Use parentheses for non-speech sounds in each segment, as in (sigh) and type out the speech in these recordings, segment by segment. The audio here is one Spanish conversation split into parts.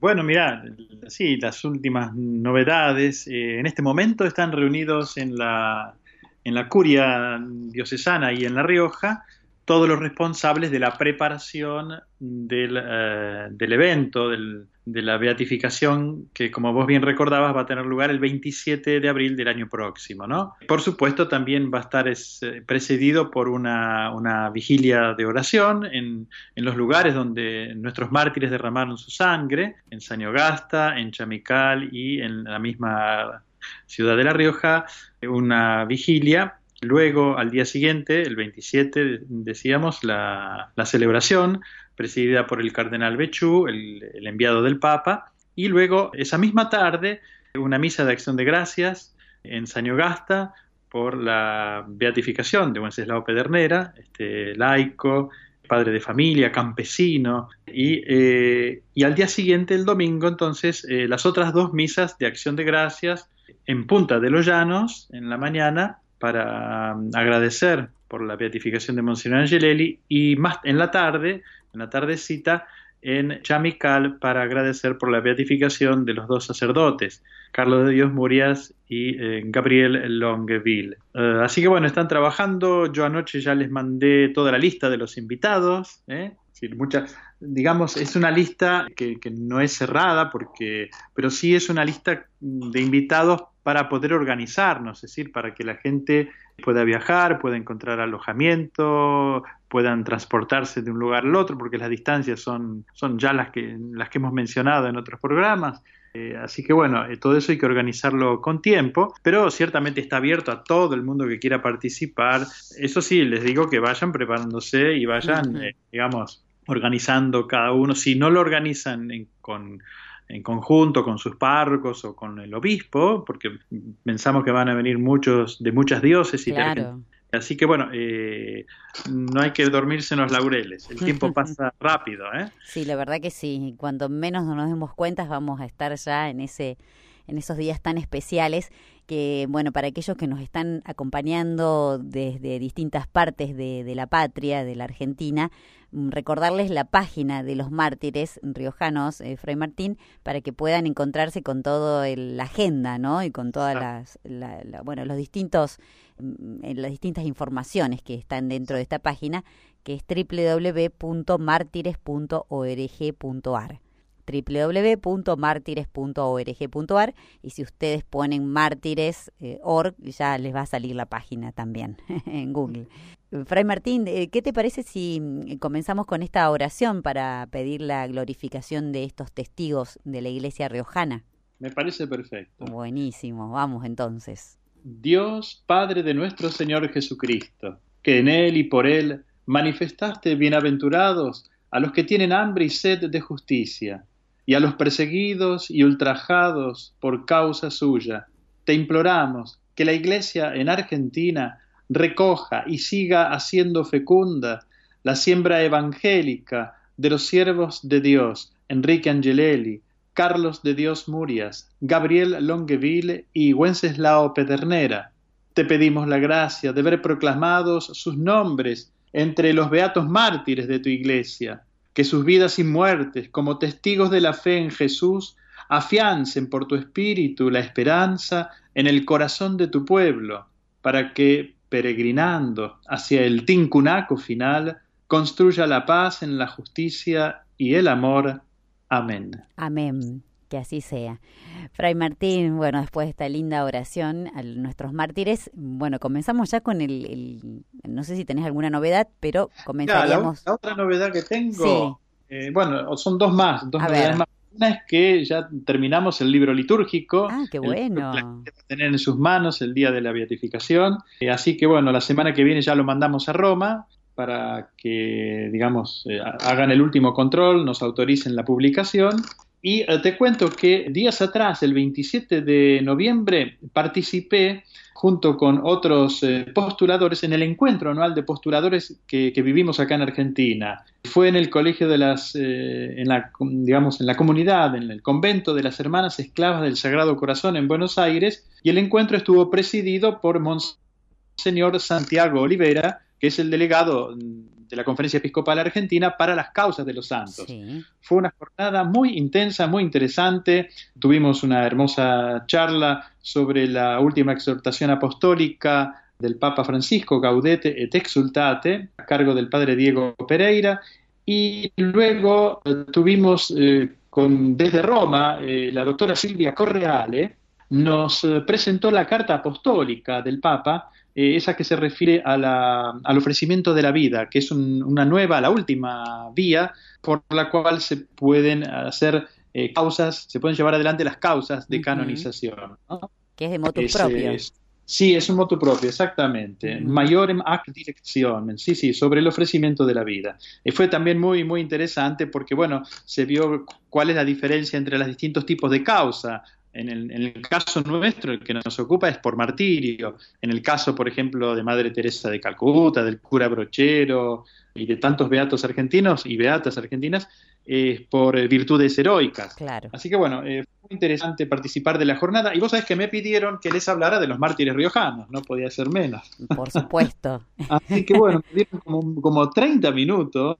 Bueno, mira, sí, las últimas novedades. Eh, en este momento están reunidos en la, en la curia diocesana y en La Rioja todos los responsables de la preparación del, eh, del evento, del, de la beatificación, que como vos bien recordabas va a tener lugar el 27 de abril del año próximo. ¿no? Por supuesto, también va a estar es, eh, precedido por una, una, vigilia de oración en, en, los lugares donde nuestros mártires derramaron su sangre, en Sañogasta, en Chamical y en la misma ciudad de La Rioja, una vigilia Luego, al día siguiente, el 27, decíamos, la, la celebración presidida por el cardenal Bechú, el, enviado del Papa, y luego, esa misma tarde, una misa de acción de gracias en Sañogasta por la beatificación de Wenceslao Pedernera, este laico, padre de familia, campesino, y, eh, y al día siguiente, el domingo, entonces, eh, las otras dos misas de acción de gracias en Punta de los Llanos, en la mañana, para um, agradecer por la beatificación de Monseñor Angelelli y más en la tarde, en la tardecita, en Chamical para agradecer por la beatificación de los dos sacerdotes, Carlos de Dios Murias y eh, Gabriel Longueville. Uh, así que bueno, están trabajando. Yo anoche ya les mandé toda la lista de los invitados. ¿eh? Digamos, es una lista que, que, no es cerrada, porque, pero sí es una lista de invitados para poder organizarnos, es decir, para que la gente pueda viajar, pueda encontrar alojamiento, puedan transportarse de un lugar al otro, porque las distancias son, son ya las que, las que hemos mencionado en otros programas. Eh, así que bueno, eh, todo eso hay que organizarlo con tiempo, pero ciertamente está abierto a todo el mundo que quiera participar. Eso sí, les digo que vayan preparándose y vayan, eh, digamos, organizando cada uno. Si no lo organizan en, con en conjunto con sus párrocos o con el obispo, porque pensamos que van a venir muchos de muchas diócesis. Claro. Así que bueno, eh, no hay que dormirse en los laureles, el tiempo (laughs) pasa rápido. ¿eh? Sí, la verdad que sí, cuando menos nos demos cuenta vamos a estar ya en, ese, en esos días tan especiales que, bueno, para aquellos que nos están acompañando desde distintas partes de, de la patria, de la Argentina, Mm, recordarles la página de los mártires riojanos, eh, Fray Martín, para que puedan encontrarse con toda la agenda, ¿no? Y con todas las, la, la, bueno, los distintos, mm, las distintas informaciones que están dentro de esta página, que es www.martires.org.ar www.martires.org.ar y si ustedes ponen mártires.org eh, ya les va a salir la página también (laughs) en Google. Fray Martín, eh, ¿qué te parece si mm, comenzamos con esta oración para pedir la glorificación de estos testigos de la Iglesia riojana? Me parece perfecto. Buenísimo, vamos entonces. Dios, Padre de nuestro Señor Jesucristo, que en Él y por Él manifestaste bienaventurados a los que tienen hambre y sed de justicia, y a los perseguidos y ultrajados por causa suya, te imploramos que la Iglesia en Argentina recoja y siga haciendo fecunda la siembra evangélica de los siervos de Dios, Enrique Angelelli, Carlos de Dios Murias, Gabriel Longueville y Wenceslao Pedernera. Te pedimos la gracia de ver proclamados sus nombres entre los beatos mártires de tu iglesia, que sus vidas y muertes, como testigos de la fe en Jesús, afiancen por tu espíritu la esperanza en el corazón de tu pueblo, para que peregrinando hacia el tincunaco final, construya la paz en la justicia y el amor. Amén. Amén. Que así sea. Fray Martín, bueno, después de esta linda oración a nuestros mártires, bueno, comenzamos ya con el, el no sé si tenés alguna novedad, pero comenzaríamos. Ya, la, la, otra novedad que tengo, sí. eh, bueno, son dos más, dos a novedades ver. más. Una es que ya terminamos el libro litúrgico. Ah, qué bueno. Que tener en sus manos el día de la beatificación. Eh, así que bueno, la semana que viene ya lo mandamos a Roma para que, digamos, eh, hagan el último control, nos autoricen la publicación. Y eh, te cuento que días atrás, el 27 de noviembre, participé junto con otros eh, postuladores en el encuentro anual de postuladores que, vivimos acá en Argentina. Fue en el colegio de las, eh, en la, digamos, en la comunidad, en el convento de las Hermanas Esclavas del Sagrado Corazón en Buenos Aires, y el encuentro estuvo presidido por Monseñor Santiago Olivera, que es el delegado de la Conferencia Episcopal Argentina para las causas de los santos. Fue una jornada muy intensa, muy interesante. Tuvimos una hermosa charla sobre la última exhortación apostólica del Papa Francisco, Gaudete et Exultate, a cargo del padre Diego Pereira. Y luego eh, tuvimos eh, con, desde Roma eh, la doctora Silvia Correale, nos presentó la carta apostólica del Papa eh, esa que se refiere al ofrecimiento de la vida, que es una nueva, la última vía por la cual se pueden hacer eh, causas, se pueden llevar adelante las causas de canonización. Que es de motu propio. sí, es un motu propio, exactamente. Mayorem ac dirección, sí, sí, sobre el ofrecimiento de la vida. Y fue también muy, muy interesante porque, bueno, se vio cuál es la diferencia entre los distintos tipos de causa. En el, caso nuestro, el que nos ocupa es por martirio. En el caso, por ejemplo, de Madre Teresa de Calcuta, del cura Brochero y de tantos beatos argentinos y beatas argentinas, es por virtudes heroicas. Claro. Así que bueno, eh, fue interesante participar de la jornada. Y vos sabés que me pidieron que les hablara de los mártires riojanos, no podía ser menos. Por supuesto. (laughs) Así que bueno, me dieron como, como 30 minutos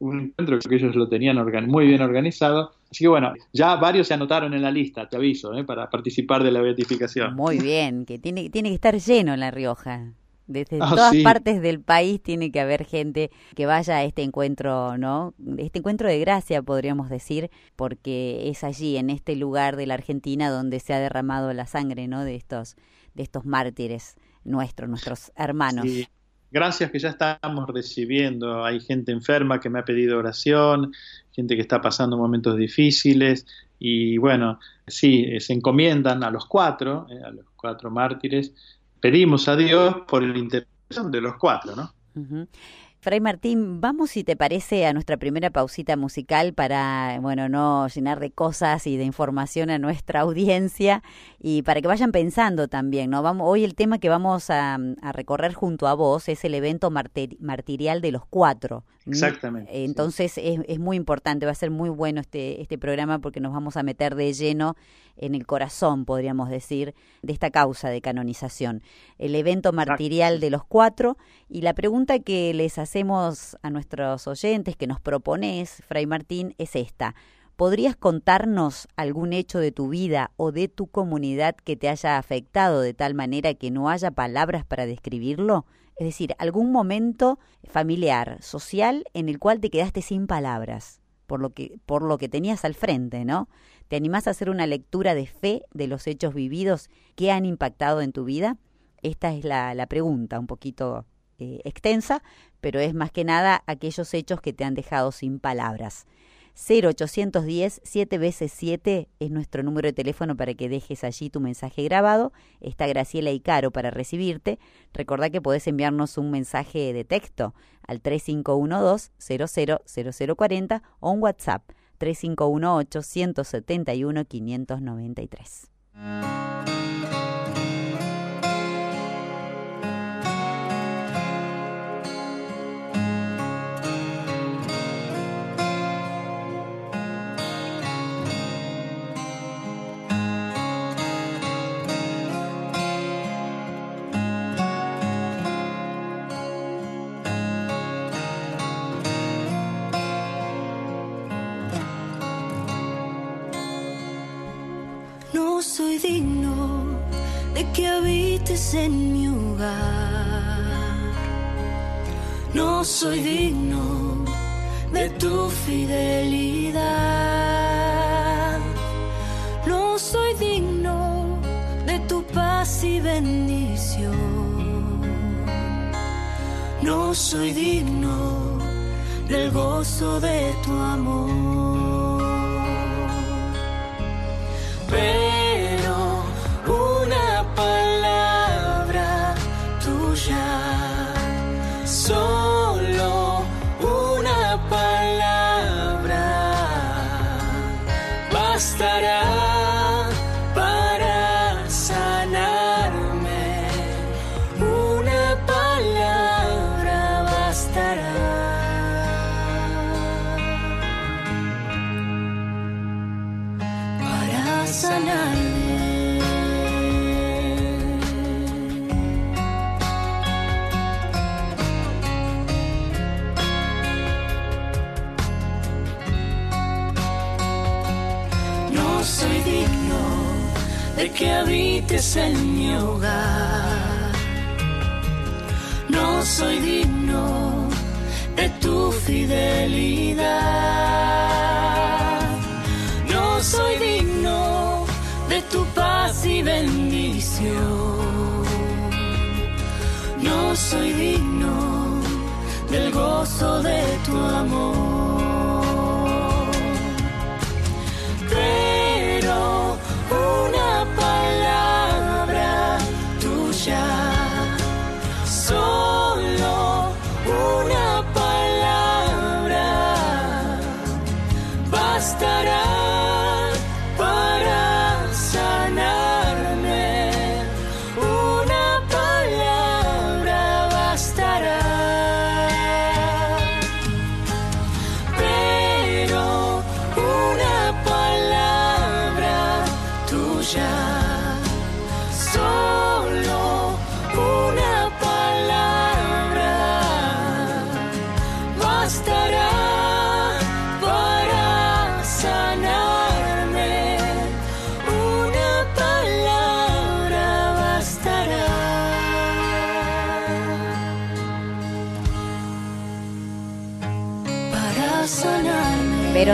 un encuentro que ellos lo tenían muy bien organizado. Así que bueno, ya varios se anotaron en la lista, te aviso, ¿eh? para participar de la beatificación. Muy bien, que tiene, tiene que estar lleno en La Rioja. Desde ah, todas partes del país tiene que haber gente que vaya a este encuentro, ¿no? Este encuentro de gracia, podríamos decir, porque es allí, en este lugar de la Argentina, donde se ha derramado la sangre, ¿no? De estos, de estos mártires nuestros, nuestros hermanos gracias que ya estamos recibiendo. Hay gente enferma que me ha pedido oración, gente que está pasando momentos difíciles y bueno, sí, eh, se encomiendan a los cuatro, eh, a los cuatro mártires. Pedimos a Dios por el intercesión de los cuatro, ¿no? Fray Martín, vamos si te parece a nuestra primera pausita musical para, bueno, no llenar de cosas y de información a nuestra audiencia y para que vayan pensando también, ¿no? Vamos, hoy el tema que vamos a, recorrer junto a vos es el evento martirial de los cuatro. Exactamente. Entonces es, es, muy importante, va a ser muy bueno este, este programa porque nos vamos a meter de lleno en el corazón, podríamos decir, de esta causa de canonización. El evento martirial de los cuatro y la pregunta que les hacemos a nuestros oyentes, que nos propones, Fray Martín, es esta. ¿Podrías contarnos algún hecho de tu vida o de tu comunidad que te haya afectado de tal manera que no haya palabras para describirlo? Es decir, algún momento familiar, social, en el cual te quedaste sin palabras por lo que, por lo que tenías al frente, ¿no? ¿Te animás a hacer una lectura de fe de los hechos vividos que han impactado en tu vida? Esta es la, la pregunta, un poquito eh, extensa, pero es más que nada aquellos hechos que te han dejado sin palabras. 0810 7 veces 7 es nuestro número de teléfono para que dejes allí tu mensaje grabado. Está Graciela y Caro para recibirte. Recordá que podés enviarnos un mensaje de texto al 3512-000040 o un WhatsApp 3518 171 593. Digno de que habites en mi hogar. No soy digno de tu fidelidad. No soy digno de tu paz y bendición. No soy digno del gozo de tu amor. Que habites en mi hogar. No soy digno de tu fidelidad. No soy digno de tu paz y bendición. No soy digno del gozo de tu amor.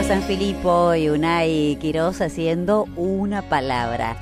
Sanarme. Pero San Filipo y Unai Quiroz haciendo una palabra.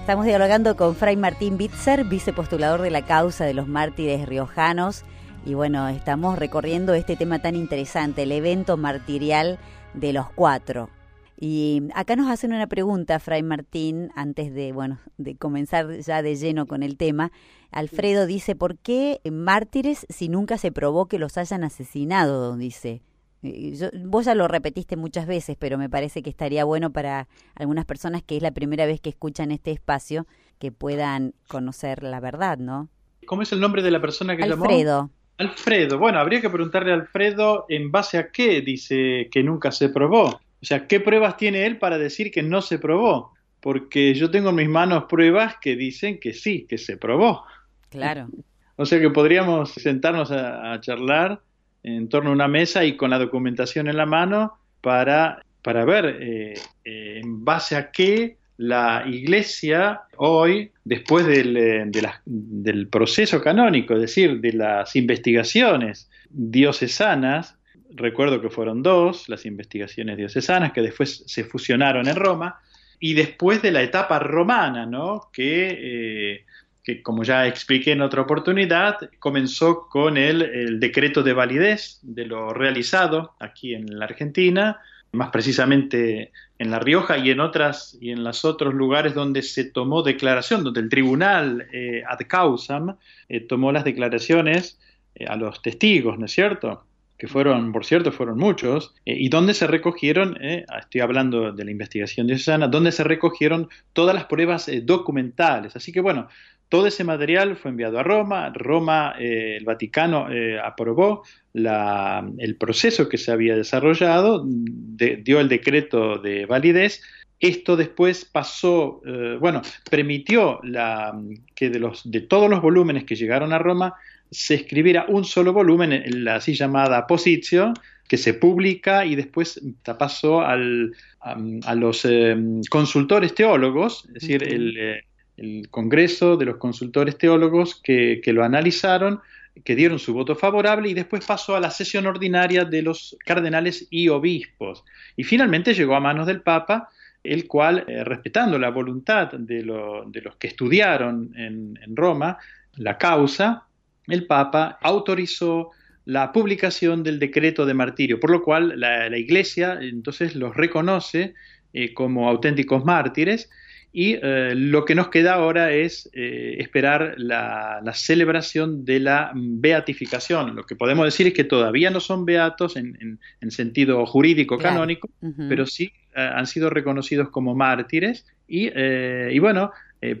Estamos dialogando con Fray Martín Bitzer, vicepostulador de la causa de los mártires riojanos. Y bueno, estamos recorriendo este tema tan interesante, el evento martirial de los cuatro. Y acá nos hacen una pregunta, Fray Martín, antes de, bueno, de comenzar ya de lleno con el tema. Alfredo dice, ¿por qué mártires si nunca se probó que los hayan asesinado? Dice. Yo- vos ya lo repetiste muchas veces, pero me parece que estaría bueno para algunas personas que es la primera vez que escuchan este espacio que puedan conocer la verdad, ¿no? ¿Cómo es el nombre de la persona que llamó? Alfredo, Alfredo. Bueno, habría que preguntarle a Alfredo en base a qué dice que nunca se probó. O sea, ¿qué pruebas tiene él para decir que no se probó? Porque yo tengo en mis manos pruebas que dicen que sí, que se probó. claro. O sea que podríamos sentarnos a, a charlar en torno a una mesa y con la documentación en la mano para, para ver eh, eh, en base a qué la Iglesia hoy, después del, eh, del proceso canónico, es decir, de las investigaciones diocesanas, recuerdo que fueron dos, las investigaciones diocesanas, que después se fusionaron en Roma, y después de la etapa romana, ¿no? que, que como ya expliqué en otra oportunidad, comenzó con el, el decreto de validez de lo realizado aquí en la Argentina, más precisamente en La Rioja y en otras y en los otros lugares donde se tomó declaración, donde el tribunal eh, ad causam eh, tomó las declaraciones eh, a los testigos, ¿no es cierto? Que fueron, por cierto, fueron muchos, eh, y donde se recogieron, eh, estoy hablando de la investigación diocesana, donde se recogieron todas las pruebas eh, documentales. Así que bueno, todo ese material fue enviado a Roma, Roma, eh, el Vaticano aprobó la- el proceso que se había desarrollado, de- dio el decreto de validez. Esto después pasó, bueno, permitió la, que de, los, de todos los volúmenes que llegaron a Roma se escribiera un solo volumen, en la así llamada Positio, que se publica y después pasó al, a, a los eh, consultores teólogos, es decir, el, eh, el Congreso de los Consultores Teólogos que, que lo analizaron, que dieron su voto favorable y después pasó a la sesión ordinaria de los cardenales y obispos. Y finalmente llegó a manos del Papa, el cual, eh, respetando la voluntad de, lo- de los que estudiaron en, en Roma la causa, el Papa autorizó la publicación del decreto de martirio, por lo cual la, la Iglesia entonces los reconoce eh, como auténticos mártires y eh, lo que nos queda ahora es eh, esperar la, la celebración de la beatificación. Lo que podemos decir es que todavía no son beatos en, en- en sentido jurídico Claro. canónico, pero sí han sido reconocidos como mártires y, y bueno,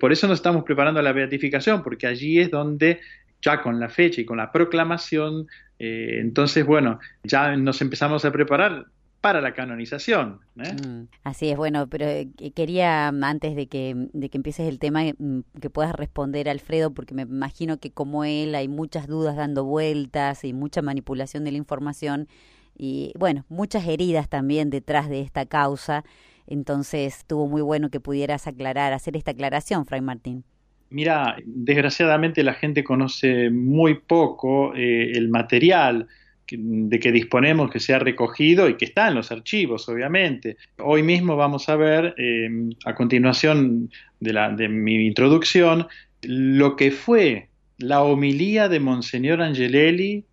por eso nos estamos preparando a la beatificación, porque allí es donde ya con la fecha y con la proclamación, eh, entonces bueno, ya nos empezamos a preparar para la canonización. ¿eh? Mm, Así es, bueno, pero eh, que- quería, antes de que, de que empieces el tema, mm, que puedas responder, Alfredo, porque me imagino que como él hay muchas dudas dando vueltas y mucha manipulación de la información y, bueno, muchas heridas también detrás de esta causa. Entonces estuvo muy bueno que pudieras aclarar, hacer esta aclaración, Fray Martín. Mira, desgraciadamente la gente conoce muy poco eh, el material de que disponemos que se ha recogido y que está en los archivos, obviamente. Hoy mismo vamos a ver, eh, a continuación de, la, de mi introducción, lo que fue la homilía de Monseñor Angelelli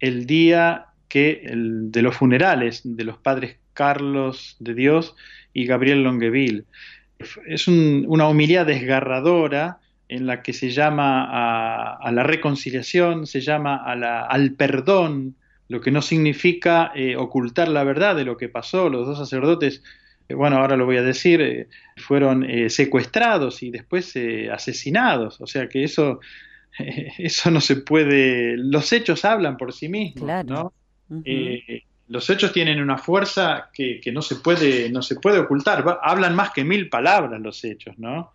el día que el, de los funerales de los padres Carlos de Dios y Gabriel Longueville. Es una homilía desgarradora en la que se llama a, la reconciliación, se llama al perdón, lo que no significa eh, ocultar la verdad de lo que pasó. Los dos sacerdotes, eh, bueno, ahora lo voy a decir, eh, fueron secuestrados y después asesinados. O sea que eso, (laughs) eso no se puede. Los hechos hablan por sí mismos, ¿no? los hechos tienen una fuerza que, que, no se puede no se puede ocultar. Hablan más que mil palabras los hechos, ¿no?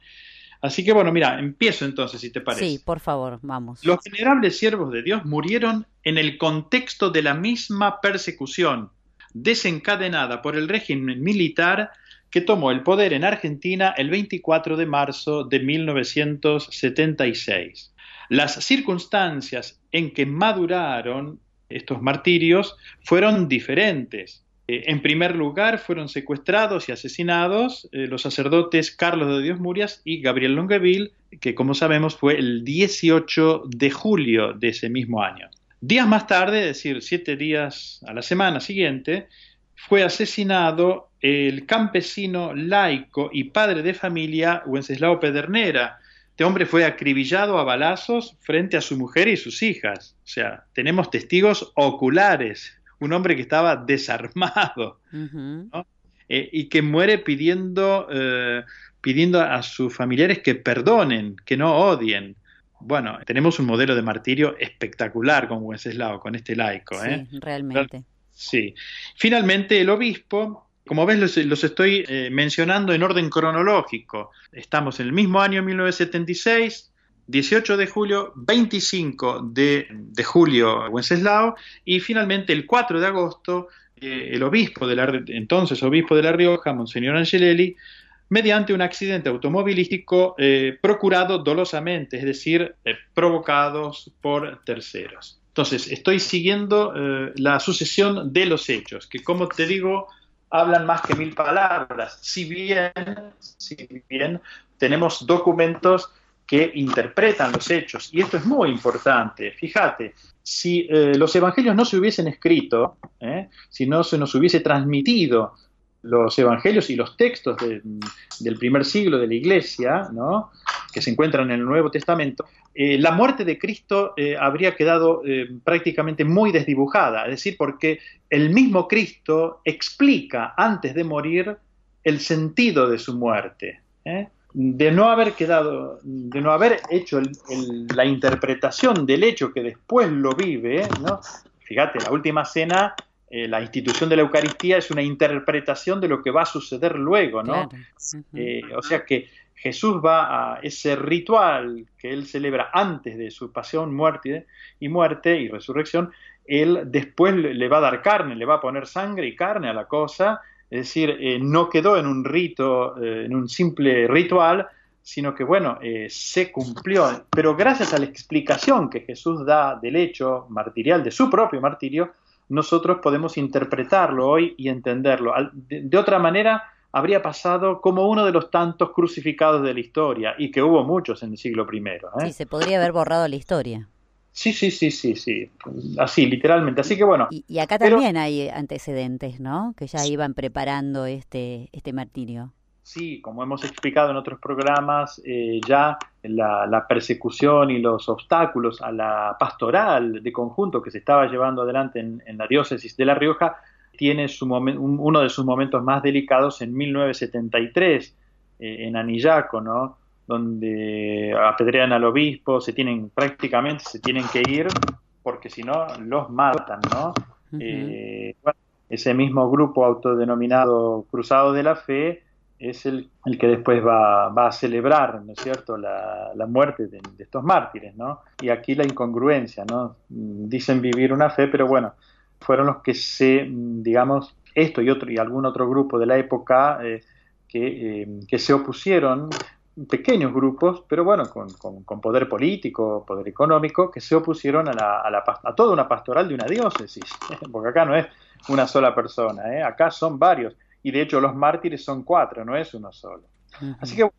Así que bueno, mira, empiezo entonces, si te parece. Sí, por favor, vamos. Los venerables siervos de Dios murieron en el contexto de la misma persecución desencadenada por el régimen militar que tomó el poder en Argentina el 24 de marzo de 1976. Las circunstancias en que maduraron estos martirios fueron diferentes. Eh, en primer lugar, fueron secuestrados y asesinados eh, los sacerdotes Carlos de Dios Murias y Gabriel Longueville, que como sabemos fue el 18 de julio de ese mismo año. Días más tarde, es decir, siete días a la semana siguiente, fue asesinado el campesino laico y padre de familia Wenceslao Pedernera. Este hombre fue acribillado a balazos frente a su mujer y sus hijas. O sea, tenemos testigos oculares un hombre que estaba desarmado eh, y que muere pidiendo, eh, pidiendo a sus familiares que perdonen, que no odien. Bueno, tenemos un modelo de martirio espectacular con Wenceslao, con este laico. ¿eh? Sí, realmente. Sí. Finalmente, el obispo, como ves, los, los estoy mencionando en orden cronológico. Estamos en el mismo año 1976, 18 de julio, 25 de, julio Wenceslao y finalmente el 4 de agosto eh, el obispo de la, entonces obispo de La Rioja, Monseñor Angelelli, mediante un accidente automovilístico eh, procurado dolosamente, es decir, eh, provocados por terceros. Entonces, estoy siguiendo la sucesión de los hechos, que como te digo, hablan más que mil palabras, si bien, si bien tenemos documentos que interpretan los hechos. Y esto es muy importante. Fíjate, si eh, los evangelios no se hubiesen escrito, ¿eh? si no se nos hubiese transmitido los evangelios y los textos del primer siglo de la iglesia, ¿no? que se encuentran en el Nuevo Testamento, eh, la muerte de Cristo habría quedado prácticamente muy desdibujada, es decir, porque el mismo Cristo explica antes de morir el sentido de su muerte de no haber quedado, de no haber hecho la interpretación del hecho que después lo vive, ¿no? Fíjate, la última cena, eh, la institución de la Eucaristía es una interpretación de lo que va a suceder luego, ¿no? Eh, o sea que Jesús va a ese ritual que él celebra antes de su pasión, muerte y muerte y resurrección, él después le va a dar carne, le va a poner sangre y carne a la cosa es decir, eh, no quedó en un rito, eh, en un simple ritual, sino que, bueno, eh, se cumplió. Pero gracias a la explicación que Jesús da del hecho martirial, de su propio martirio, nosotros podemos interpretarlo hoy y entenderlo. De, otra manera, habría pasado como uno de los tantos crucificados de la historia, y que hubo muchos en el siglo I. Sí, se podría haber borrado la historia. Sí, sí, sí, sí, sí, así, literalmente. Así que bueno. Y, acá también hay antecedentes, ¿no? Que ya iban preparando este, este martirio. Sí, como hemos explicado en otros programas, eh, ya la, la, persecución y los obstáculos a la pastoral de conjunto que se estaba llevando adelante en, la diócesis de La Rioja tiene su uno de sus momentos más delicados en 1973, eh, en Anillaco, ¿no? Donde apedrean al obispo, se tienen prácticamente se tienen que ir porque si no los matan, ¿no? Eh, ese mismo grupo autodenominado Cruzado de la Fe es el, el que después va, va, a celebrar, ¿no es cierto?, la, la muerte de, estos mártires, ¿no? Y aquí la incongruencia, ¿no? Dicen vivir una fe, pero bueno, fueron los que se, digamos, esto y otro y algún otro grupo de la época eh, que, que se opusieron pequeños grupos, pero bueno, con, con, poder político, poder económico, que se opusieron a, la, a, la, a, toda una pastoral de una diócesis, (laughs) porque acá no es una sola persona, ¿eh? acá son varios, y de hecho los mártires son cuatro, no es uno solo. Así que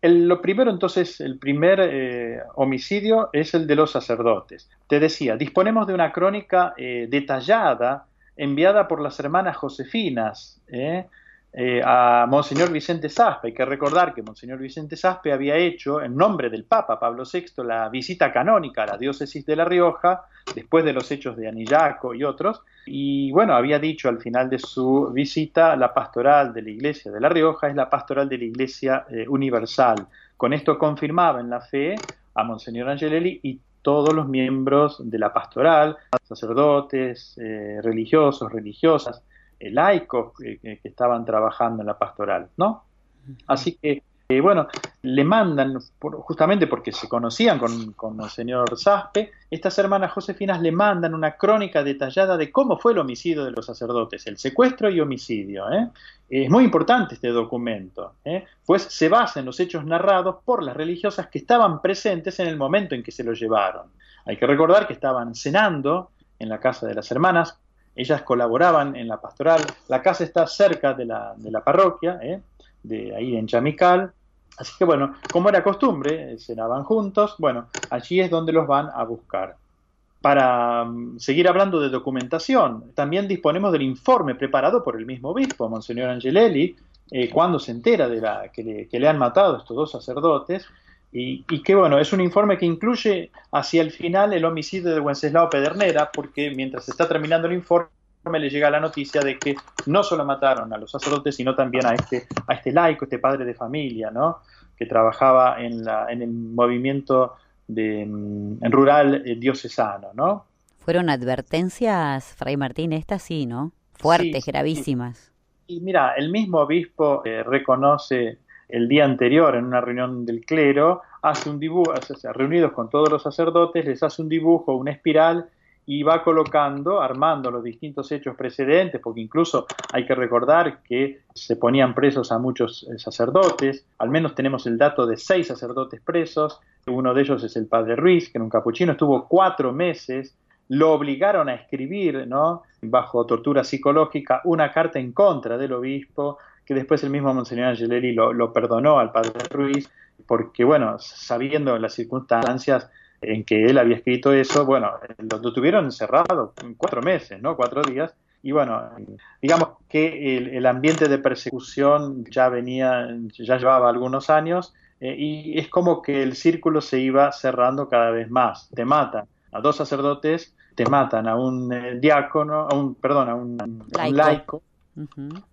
el, lo primero entonces, el primer eh, homicidio es el de los sacerdotes. Te decía, disponemos de una crónica eh, detallada enviada por las hermanas Josefinas, ¿eh? Eh, a Monseñor Vicente Saspe. Hay que recordar que Monseñor Vicente Saspe había hecho, en nombre del Papa Pablo VI, la visita canónica a la diócesis de La Rioja, después de los hechos de Anillaco y otros, y bueno, había dicho al final de su visita, la pastoral de la Iglesia de La Rioja es la pastoral de la Iglesia eh, Universal. Con esto confirmaba en la fe a Monseñor Angelelli y todos los miembros de la pastoral, sacerdotes, eh, religiosos, religiosas, laicos que, estaban trabajando en la pastoral, ¿no? Así que, eh, bueno, le mandan, justamente porque se conocían con, el señor Saspe, estas hermanas josefinas le mandan una crónica detallada de cómo fue el homicidio de los sacerdotes, el secuestro y homicidio. ¿eh? Es muy importante este documento, ¿eh? pues se basa en los hechos narrados por las religiosas que estaban presentes en el momento en que se lo llevaron. Hay que recordar que estaban cenando en la casa de las hermanas ellas colaboraban en la pastoral. La casa está cerca de la, de la parroquia, ¿eh? de ahí en Chamical. Así que bueno, como era costumbre, cenaban juntos. Bueno, allí es donde los van a buscar. Para mm, seguir hablando de documentación, también disponemos del informe preparado por el mismo obispo, Monseñor Angelelli, eh, cuando se entera de la, que, le, que le han matado estos dos sacerdotes, y, que bueno, es un informe que incluye hacia el final el homicidio de Wenceslao Pedernera, porque mientras se está terminando el informe le llega la noticia de que no solo mataron a los sacerdotes, sino también a este, a este laico, este padre de familia, ¿no? que trabajaba en, la, en el movimiento de, mm, en rural eh, diocesano. ¿no? Fueron advertencias, Fray Martín, estas sí, ¿no? Fuertes, gravísimas. Y mira, el mismo obispo eh, reconoce el día anterior en una reunión del clero, hace un dibujo, reunidos con todos los sacerdotes, les hace un dibujo, una espiral y va colocando, armando los distintos hechos precedentes, porque incluso hay que recordar que se ponían presos a muchos eh, sacerdotes, al menos tenemos el dato de seis sacerdotes presos, uno de ellos es el padre Ruiz, que en un capuchino estuvo cuatro meses, lo obligaron a escribir, ¿no? bajo tortura psicológica, una carta en contra del obispo, que después el mismo Monseñor Angeleri lo, perdonó al padre Ruiz, porque, bueno, sabiendo las circunstancias en que él había escrito eso, bueno, lo, tuvieron encerrado cuatro meses, ¿no? Cuatro días. Y bueno, digamos que el, ambiente de persecución ya venía, ya llevaba algunos años, eh, y es como que el círculo se iba cerrando cada vez más. Te matan a dos sacerdotes, te matan a un eh, diácono, a un, perdón, a un laico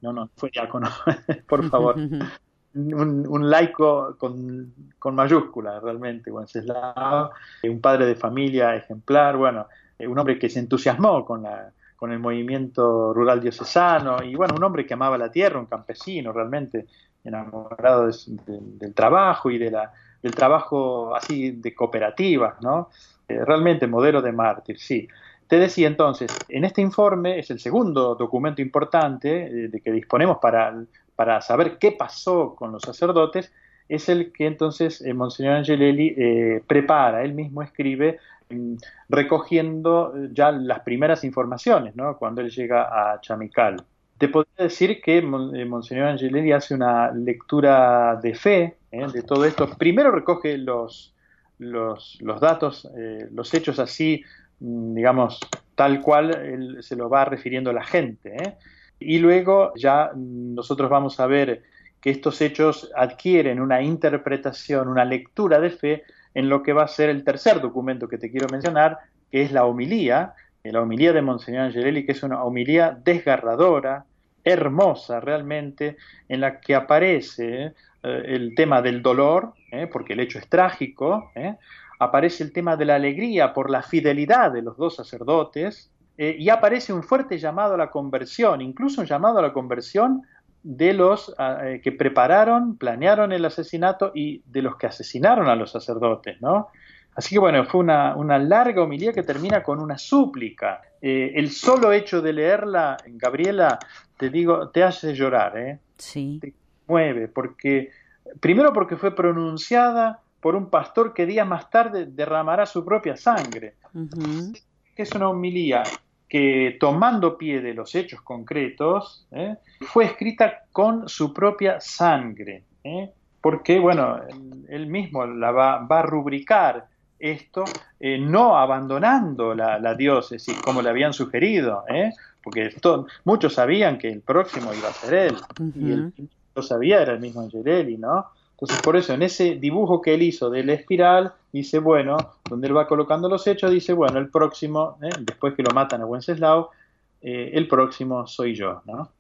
no, no, fue diácono, (laughs) por favor. (laughs) un, laico con, con mayúsculas realmente, Wenceslao, un padre de familia ejemplar, bueno, eh, un hombre que se entusiasmó con, la, con el movimiento rural diocesano y bueno, un hombre que amaba la tierra, un campesino realmente enamorado del trabajo y de la, del trabajo así de cooperativas, ¿no? Eh, realmente modelo de mártir, sí. Te decía entonces, en este informe es el segundo documento importante eh, de que disponemos para, para saber qué pasó con los sacerdotes, es el que entonces eh, Monseñor Angelelli eh, prepara, él mismo escribe, mm, recogiendo ya las primeras informaciones, ¿no? cuando él llega a Chamical. Te podría decir que Monseñor Angelelli hace una lectura de fe de todo esto. Primero recoge los, los, datos, los hechos así digamos, tal cual se lo va refiriendo la gente. ¿eh? Y luego ya nosotros vamos a ver que estos hechos adquieren una interpretación, una lectura de fe en lo que va a ser el tercer documento que te quiero mencionar, que es la homilía, eh, la homilía de Monseñor Angelelli, que es una homilía desgarradora, hermosa realmente, en la que aparece eh, el tema del dolor, porque el hecho es trágico, aparece el tema de la alegría por la fidelidad de los dos sacerdotes eh, y aparece un fuerte llamado a la conversión, incluso un llamado a la conversión de los ah, eh, que prepararon, planearon el asesinato y de los que asesinaron a los sacerdotes, ¿no? Así que bueno, fue una, larga homilía que termina con una súplica. Eh, el solo hecho de leerla, Gabriela, te digo, te hace llorar, ¿eh? Sí. mueve, porque primero porque fue pronunciada por un pastor que días más tarde derramará su propia sangre. Es una homilía que tomando pie de los hechos concretos, ¿eh? fue escrita con su propia sangre, ¿eh? porque, bueno, él mismo la va, a rubricar esto, eh, no abandonando la, diócesis como le habían sugerido, porque muchos sabían que el próximo iba a ser él, y él lo sabía, era el mismo Angelelli, ¿no? Entonces, por eso, en ese dibujo que él hizo de la espiral, dice, bueno, donde él va colocando los hechos, dice, bueno, el próximo, ¿eh? después que lo matan a Wenceslao, eh, el próximo soy yo, ¿no?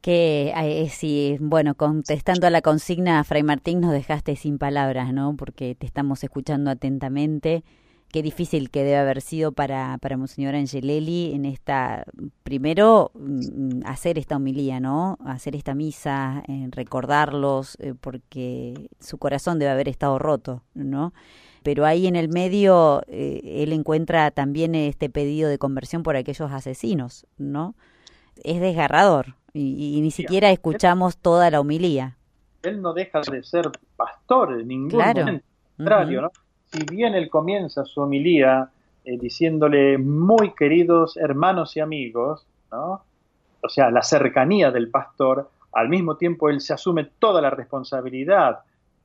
Que eh, si, bueno, contestando a la consigna, Fray Martín, nos dejaste sin palabras, ¿no? Porque te estamos escuchando atentamente qué difícil que debe haber sido para, para Monseñor Angelelli en esta, primero, mm, hacer esta homilía, ¿no? Hacer esta misa, eh, recordarlos, eh, porque su corazón debe haber estado roto, ¿no? Pero ahí en el medio eh, él encuentra también este pedido de conversión por aquellos asesinos, ¿no? Es desgarrador y, ni siquiera escuchamos toda la homilía. Él no deja de ser pastor en ningún momento, contrario, ¿no? Si bien él comienza su homilía eh, diciéndole muy queridos hermanos y amigos, ¿no? o sea, la cercanía del pastor, al mismo tiempo él se asume toda la responsabilidad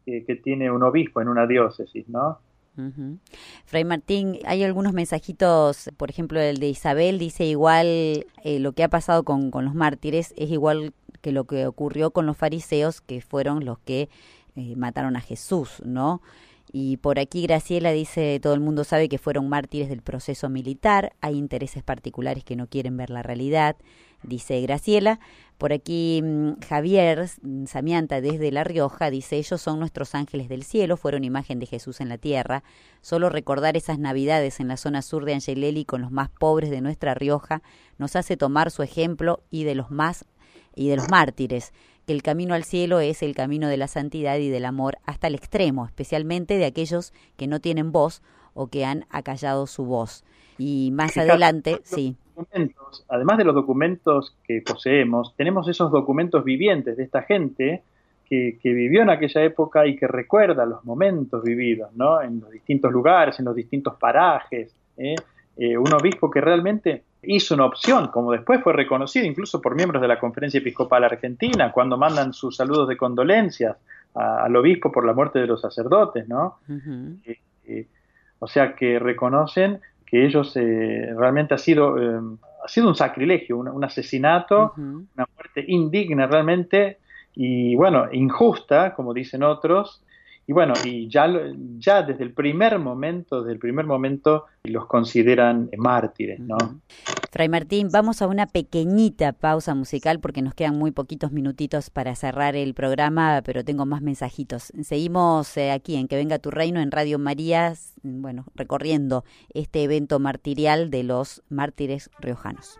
que tiene un obispo en una diócesis, ¿no? Fray Martín, hay algunos mensajitos, por ejemplo, el de Isabel dice igual eh, lo que ha pasado con, con, los mártires es igual que lo que ocurrió con los fariseos, que fueron los que eh, mataron a Jesús, ¿no? Y por aquí Graciela dice, todo el mundo sabe que fueron mártires del proceso militar, hay intereses particulares que no quieren ver la realidad, dice Graciela. Por aquí mm, Javier Samianta desde La Rioja dice, ellos son nuestros ángeles del cielo, fueron imagen de Jesús en la tierra. Solo recordar esas navidades en la zona sur de Angeleli con los más pobres de nuestra Rioja nos hace tomar su ejemplo y de los más y de los mártires que el camino al cielo es el camino de la santidad y del amor hasta el extremo, especialmente de aquellos que no tienen voz o que han acallado su voz. Y más adelante, sí. además de los documentos que poseemos, tenemos esos documentos vivientes de esta gente que, vivió en aquella época y que recuerda los momentos vividos, ¿no? En los distintos lugares, en los distintos parajes. ¿eh? Eh, un obispo que realmente hizo una opción, como después fue reconocido incluso por miembros de la Conferencia Episcopal Argentina, cuando mandan sus saludos de condolencias al obispo por la muerte de los sacerdotes, ¿no? Eh, eh, o sea que reconocen que ellos eh, realmente ha sido, ha sido un sacrilegio, un, asesinato, una muerte indigna realmente y bueno, injusta, como dicen otros, y bueno, y ya, ya desde el primer momento, desde el primer momento los consideran mártires, ¿no? Fray Martín, vamos a una pequeñita pausa musical porque nos quedan muy poquitos minutitos para cerrar el programa, pero tengo más mensajitos. Seguimos eh, aquí en Que Venga Tu Reino en Radio María, bueno, recorriendo este evento martirial de los mártires riojanos.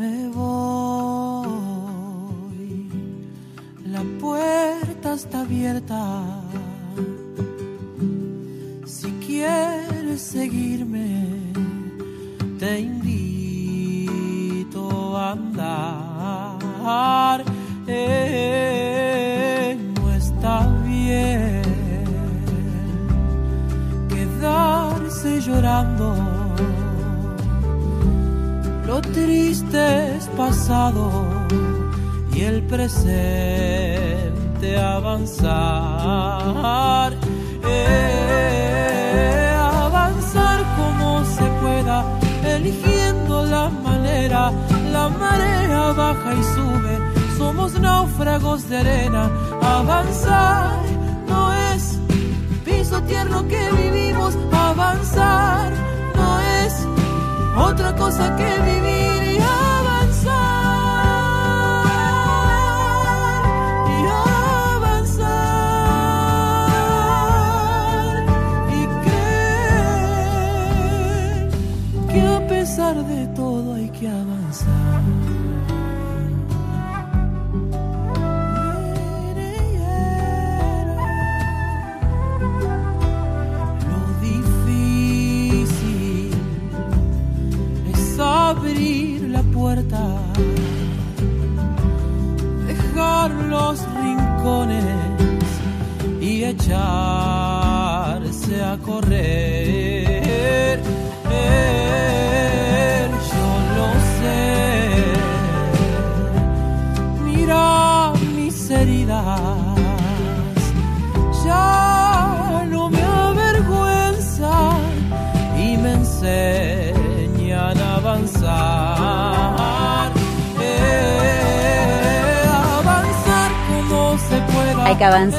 Me voy, la puerta está abierta. Si quieres seguirme, te invito a andar. No está bien quedarse llorando lo triste es pasado y el presente avanzar. Eh, avanzar como se pueda, eligiendo la manera, la marea baja y sube, somos náufragos de arena, avanzar no es piso tierno que vivimos, avanzar otra cosa que vivir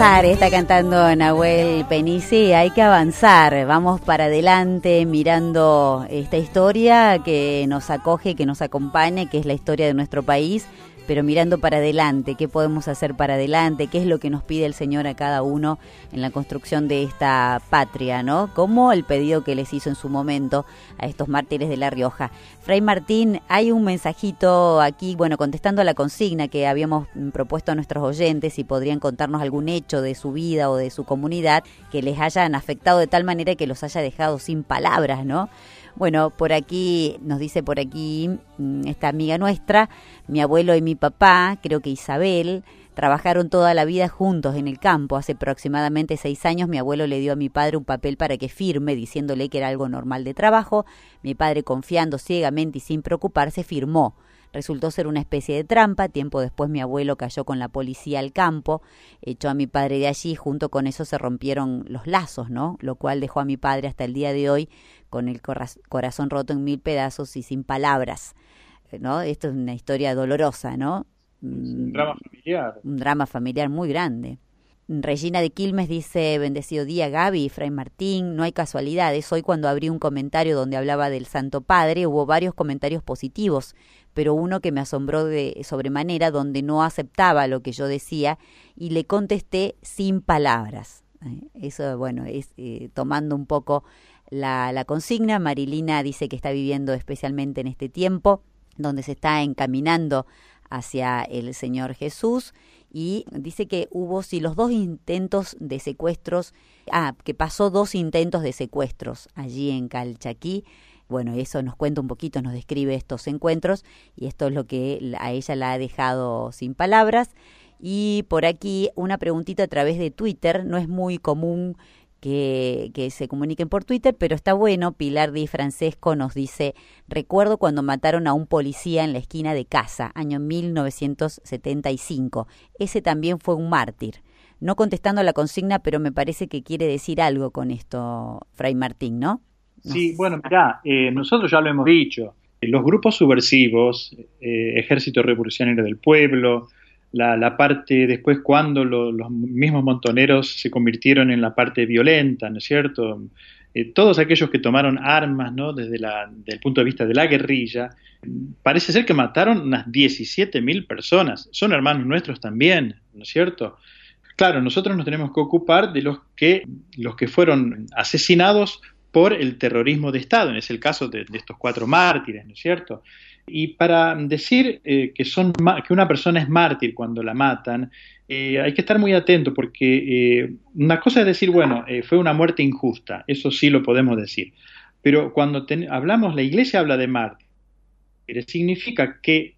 está cantando Nahuel Penici, hay que avanzar, vamos para adelante mirando esta historia que nos acoge, que nos acompaña, que es la historia de nuestro país, pero mirando para adelante, qué podemos hacer para adelante, qué es lo que nos pide el Señor a cada uno en la construcción de esta patria, ¿no? Como el pedido que les hizo en su momento a estos mártires de La Rioja. Fray Martín, hay un mensajito aquí, bueno, contestando a la consigna que habíamos propuesto a nuestros oyentes, si podrían contarnos algún hecho de su vida o de su comunidad que les hayan afectado de tal manera que los haya dejado sin palabras, ¿no? Bueno, por aquí, nos dice por aquí mm, esta amiga nuestra, mi abuelo y mi papá, creo que Isabel, trabajaron toda la vida juntos en el campo. Hace aproximadamente seis años mi abuelo le dio a mi padre un papel para que firme, diciéndole que era algo normal de trabajo. Mi padre, confiando ciegamente y sin preocuparse, firmó. Resultó ser una especie de trampa. Tiempo después mi abuelo cayó con la policía al campo, echó a mi padre de allí. Junto con eso se rompieron los lazos, ¿no? Lo cual dejó a mi padre hasta el día de hoy con el corazón roto en mil pedazos y sin palabras. ¿no? Esto es una historia dolorosa, ¿no? Un drama familiar. Un drama familiar muy grande. Regina de Quilmes dice, bendecido día Gaby, Fray Martín, no hay casualidades. Hoy cuando abrí un comentario donde hablaba del Santo Padre hubo varios comentarios positivos, pero uno que me asombró de sobremanera donde no aceptaba lo que yo decía y le contesté sin palabras. Eh, eso, bueno, es eh, tomando un poco la, la consigna. Marilina dice que está viviendo especialmente en este tiempo donde se está encaminando hacia el Señor Jesús y dice que hubo si los dos intentos de secuestros, ah, que pasó dos intentos de secuestros allí en Calchaquí. Bueno, eso nos cuenta un poquito, nos describe estos encuentros y esto es lo que a ella la ha dejado sin palabras. Y por aquí una preguntita a través de Twitter, no es muy común que, que, se comuniquen por Twitter, pero está bueno. Pilar Di Francesco nos dice, recuerdo cuando mataron a un policía en la esquina de casa, año 1975. Ese también fue un mártir. No contestando a la consigna, pero me parece que quiere decir algo con esto, Fray Martín, ¿no? Sí, bueno, mirá, eh, nosotros ya lo hemos dicho. Los grupos subversivos, eh, Ejército Revolucionario del Pueblo, la, parte después cuando los mismos montoneros se convirtieron en la parte violenta, ¿no es cierto? Eh, todos aquellos que tomaron armas, ¿no? Desde, la, el punto de vista de la guerrilla, parece ser que mataron unas 17.000 personas. Son hermanos nuestros también, ¿no es cierto? Claro, nosotros nos tenemos que ocupar de los que, los que fueron asesinados por el terrorismo de Estado, en es el caso de, de estos cuatro mártires, ¿no es cierto? Y para decir eh, que, una persona es mártir cuando la matan, eh, hay que estar muy atento porque eh, una cosa es decir, bueno, fue una muerte injusta, eso sí lo podemos decir. Pero cuando hablamos, la iglesia habla de mártir, significa que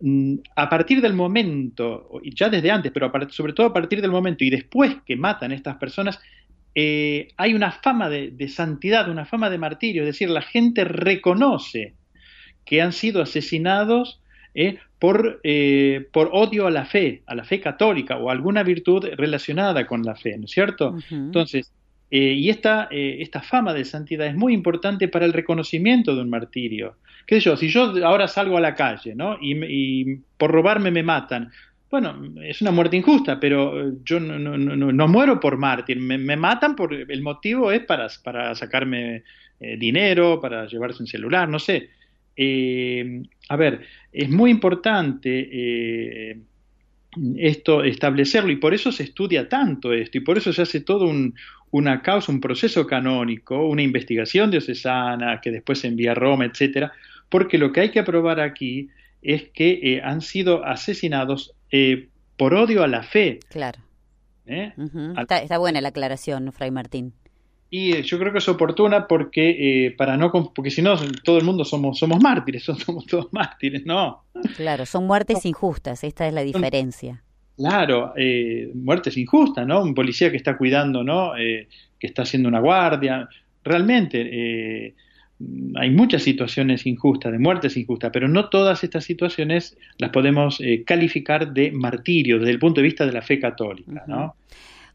mm, a partir del momento, ya desde antes, pero sobre todo a partir del momento y después que matan a estas personas, hay una fama de, de, santidad, una fama de martirio, es decir, la gente reconoce que han sido asesinados eh, por, eh, por, odio a la fe, a la fe católica o alguna virtud relacionada con la fe, ¿no es cierto? Entonces, eh, y esta, esta fama de santidad es muy importante para el reconocimiento de un martirio. ¿Qué sé yo? Si yo ahora salgo a la calle, ¿no? Y, por robarme me matan. Bueno, es una muerte injusta, pero yo no, no, no, no muero por mártir. Me, me, matan por el motivo es para, para sacarme dinero, para llevarse un celular, no sé. Eh, a ver, es muy importante eh, esto establecerlo y por eso se estudia tanto esto y por eso se hace todo un, una causa, un proceso canónico, una investigación diocesana que después se envía a Roma, etcétera, porque lo que hay que probar aquí es que eh, han sido asesinados por odio a la fe. Claro. está, está buena la aclaración, Fray Martín. Y yo creo que es oportuna porque, eh, para no, porque si no, todo el mundo somos, somos mártires, (laughs) somos todos mártires, ¿no? Claro, son muertes injustas, esta es la diferencia. Claro, eh, muertes injustas, ¿no? Un policía que está cuidando, ¿no? Eh, que está haciendo una guardia. Realmente, eh, hay muchas situaciones injustas, de muertes injustas, pero no todas estas situaciones las podemos eh, calificar de martirio desde el punto de vista de la fe católica, ¿no?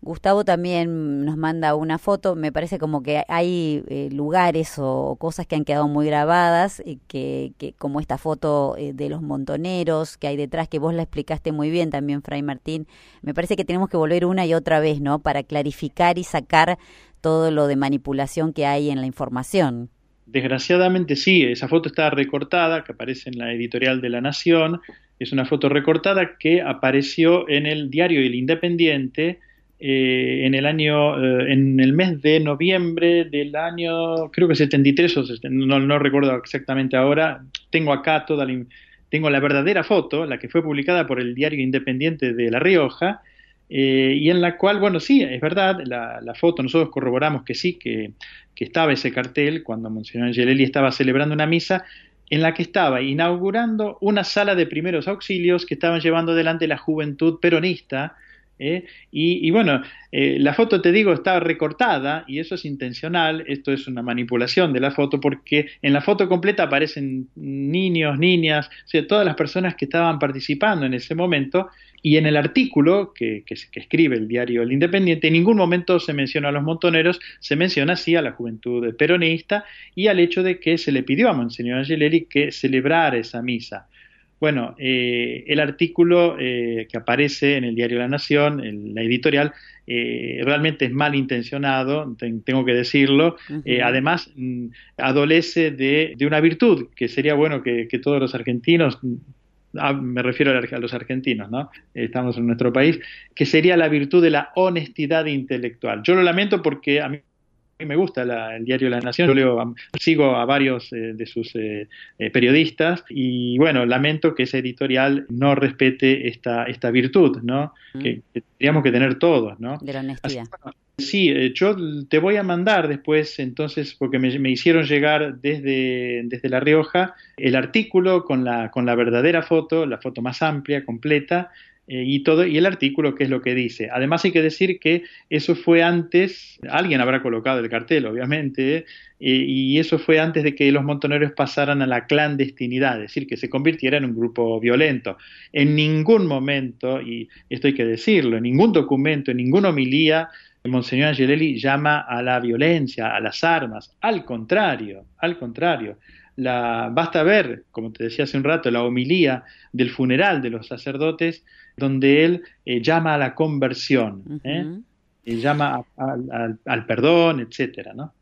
Gustavo también nos manda una foto, me parece como que hay eh, lugares o cosas que han quedado muy grabadas, eh, que, que, como esta foto eh, de los montoneros que hay detrás, que vos la explicaste muy bien también, Fray Martín. Me parece que tenemos que volver una y otra vez, ¿no? Para clarificar y sacar todo lo de manipulación que hay en la información. Desgraciadamente sí, esa foto está recortada, que aparece en la editorial de La Nación, es una foto recortada que apareció en el diario El Independiente eh, en el año, eh, en el mes de noviembre del año, creo que 73 o no, no recuerdo exactamente ahora, tengo acá toda la, tengo la verdadera foto, la que fue publicada por el diario Independiente de La Rioja, eh, y en la cual, bueno, sí, es verdad, la, la foto, nosotros corroboramos que sí, que, que, estaba ese cartel cuando Monseñor Angelelli estaba celebrando una misa, en la que estaba inaugurando una sala de primeros auxilios que estaban llevando adelante la juventud peronista, ¿eh? Y, bueno, eh, la foto, te digo, está recortada y eso es intencional, esto es una manipulación de la foto porque en la foto completa aparecen niños, niñas, todas las personas que estaban participando en ese momento y en el artículo que escribe el diario El Independiente en ningún momento se menciona a los montoneros, se menciona sí a la juventud peronista y al hecho de que se le pidió a Monseñor Angeleri que celebrara esa misa. Bueno, eh, el artículo eh, que aparece en el diario La Nación, en la editorial, eh, realmente es malintencionado, tengo que decirlo. Uh -huh. además, mm, adolece de, de, una virtud que sería bueno que, que todos los argentinos ah, me refiero a los argentinos, ¿no? Estamos en nuestro país, que sería la virtud de la honestidad intelectual. Yo lo lamento porque a mí me gusta la, el diario La Nación, yo leo, sigo a varios eh, de sus eh, eh, periodistas y bueno, lamento que ese editorial no respete esta, esta virtud, ¿no? Mm. Que, que, tendríamos que tener todos, ¿no? De la honestidad. Así, bueno, sí, eh, yo te voy a mandar después, entonces, porque me, me, hicieron llegar desde, desde La Rioja el artículo con la, con la verdadera foto, la foto más amplia, completa, eh, y todo y el artículo qué es lo que dice. Además hay que decir que eso fue antes, alguien habrá colocado el cartel, obviamente, eh, y eso fue antes de que los montoneros pasaran a la clandestinidad, es decir, que se convirtiera en un grupo violento. En ningún momento, y esto hay que decirlo, en ningún documento, en ninguna homilía, Monseñor Angelelli llama a la violencia, a las armas, al contrario, al contrario. La, basta ver, como te decía hace un rato, la homilía del funeral de los sacerdotes, donde él eh, llama a la conversión, uh -huh. ¿eh? y llama a, a, al, al, perdón, etcétera, ¿no?